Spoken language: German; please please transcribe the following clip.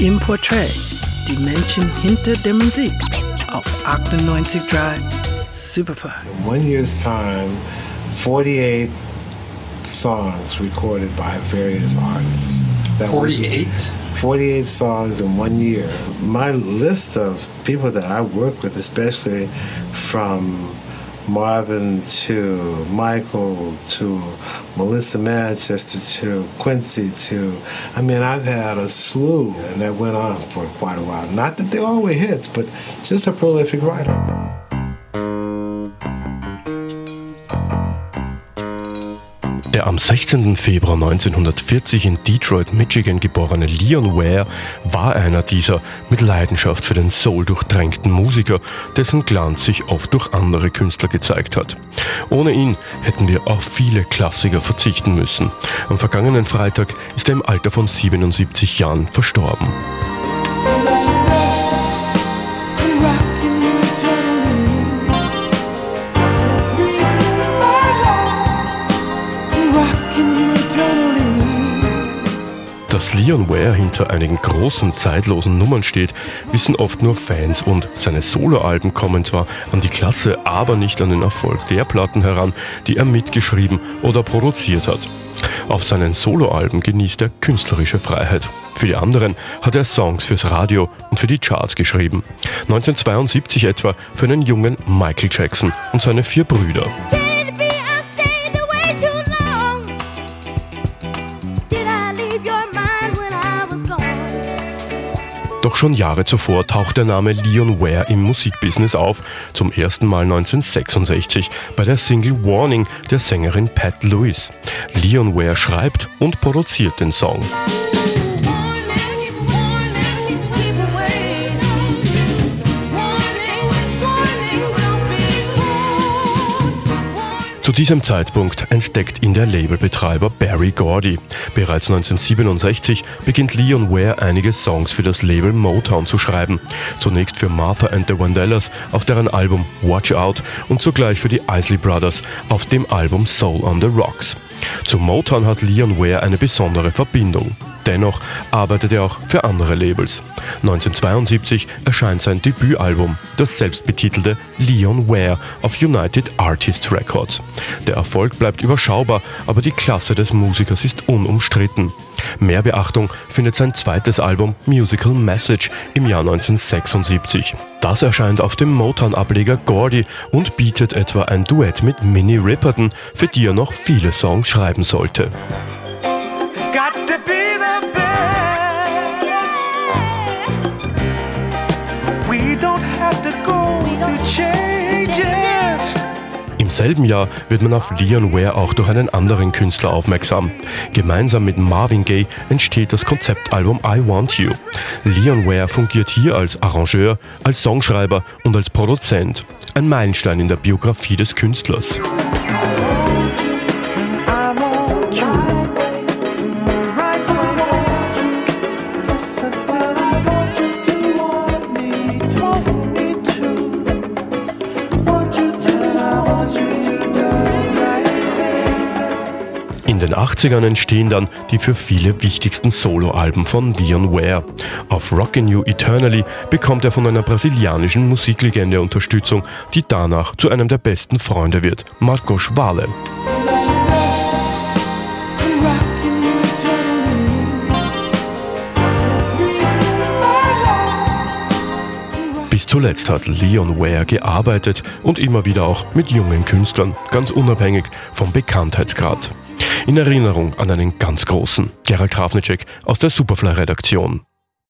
im Portrait, die Menschen hinter der Musik auf 98.3 Superfly. In one year's time, 48 songs recorded by various artists. That 48? 48 songs in one year. My list of people that I work with, especially from Marvin to Michael to Melissa Manchester to Quincy to, I mean, I've had a slew, and that went on for quite a while. Not that they always hits, but just a prolific writer. Der am 16. Februar 1940 in Detroit, Michigan geborene Leon Ware war einer dieser mit Leidenschaft für den Soul durchtränkten Musiker, dessen Glanz sich oft durch andere Künstler gezeigt hat. Ohne ihn hätten wir auf viele Klassiker verzichten müssen. Am vergangenen Freitag ist er im Alter von 77 Jahren verstorben. Dass Leon Ware hinter einigen großen, zeitlosen Nummern steht, wissen oft nur Fans und seine Soloalben kommen zwar an die Klasse, aber nicht an den Erfolg der Platten heran, die er mitgeschrieben oder produziert hat. Auf seinen Soloalben genießt er künstlerische Freiheit. Für die anderen hat er Songs fürs Radio und für die Charts geschrieben. 1972 etwa für einen jungen Michael Jackson und seine vier Brüder. Doch schon Jahre zuvor taucht der Name Leon Ware im Musikbusiness auf, zum ersten Mal 1966 bei der Single Warning der Sängerin Pat Lewis. Leon Ware schreibt und produziert den Song. Zu diesem Zeitpunkt entdeckt ihn der Labelbetreiber Barry Gordy. Bereits 1967 beginnt Leon Ware einige Songs für das Label Motown zu schreiben. Zunächst für Martha and the Vandellas auf deren Album Watch Out und zugleich für die Isley Brothers auf dem Album Soul on the Rocks. Zu Motown hat Leon Ware eine besondere Verbindung. Dennoch arbeitet er auch für andere Labels. 1972 erscheint sein Debütalbum, das selbstbetitelte Leon Ware auf United Artists Records. Der Erfolg bleibt überschaubar, aber die Klasse des Musikers ist unumstritten. Mehr Beachtung findet sein zweites Album Musical Message im Jahr 1976. Das erscheint auf dem Motown-Ableger Gordy und bietet etwa ein Duett mit Minnie Riperton, für die er noch viele Songs schreiben sollte. Im selben Jahr wird man auf Leon Ware auch durch einen anderen Künstler aufmerksam. Gemeinsam mit Marvin Gaye entsteht das Konzeptalbum I Want You. Leon Ware fungiert hier als Arrangeur, als Songschreiber und als Produzent. Ein Meilenstein in der Biografie des Künstlers. Den 80ern entstehen dann die für viele wichtigsten Soloalben von Dion Ware. Auf Rockin' You Eternally bekommt er von einer brasilianischen Musiklegende Unterstützung, die danach zu einem der besten Freunde wird, Marcos Vale. Bis zuletzt hat Leon Ware gearbeitet und immer wieder auch mit jungen Künstlern, ganz unabhängig vom Bekanntheitsgrad. In Erinnerung an einen ganz großen, Gerald Krafnicek aus der Superfly-Redaktion.